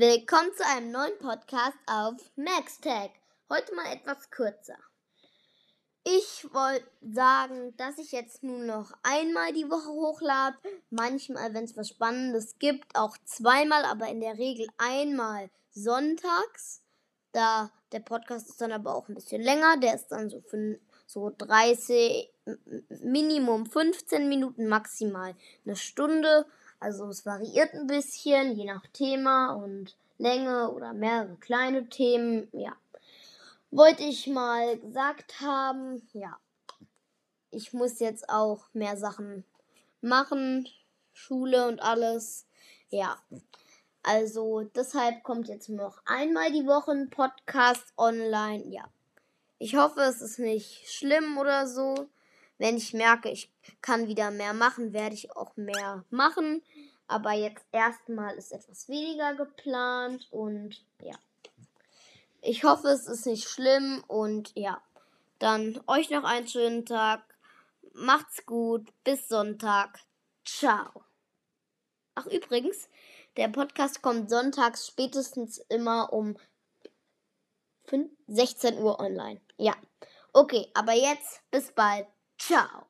Willkommen zu einem neuen Podcast auf MaxTag. Heute mal etwas kürzer. Ich wollte sagen, dass ich jetzt nur noch einmal die Woche hochlade. Manchmal, wenn es was Spannendes gibt, auch zweimal, aber in der Regel einmal sonntags. Da der Podcast ist dann aber auch ein bisschen länger. Der ist dann so für so 30, Minimum 15 Minuten, maximal eine Stunde. Also es variiert ein bisschen, je nach Thema und Länge oder mehrere kleine Themen. Ja. Wollte ich mal gesagt haben, ja. Ich muss jetzt auch mehr Sachen machen. Schule und alles. Ja. Also deshalb kommt jetzt noch einmal die Woche ein Podcast online. Ja. Ich hoffe, es ist nicht schlimm oder so. Wenn ich merke, ich kann wieder mehr machen, werde ich auch mehr machen. Aber jetzt erstmal ist etwas weniger geplant und ja. Ich hoffe, es ist nicht schlimm und ja. Dann euch noch einen schönen Tag. Macht's gut. Bis Sonntag. Ciao. Ach, übrigens, der Podcast kommt sonntags spätestens immer um 16 Uhr online. Ja. Okay, aber jetzt bis bald. Ciao.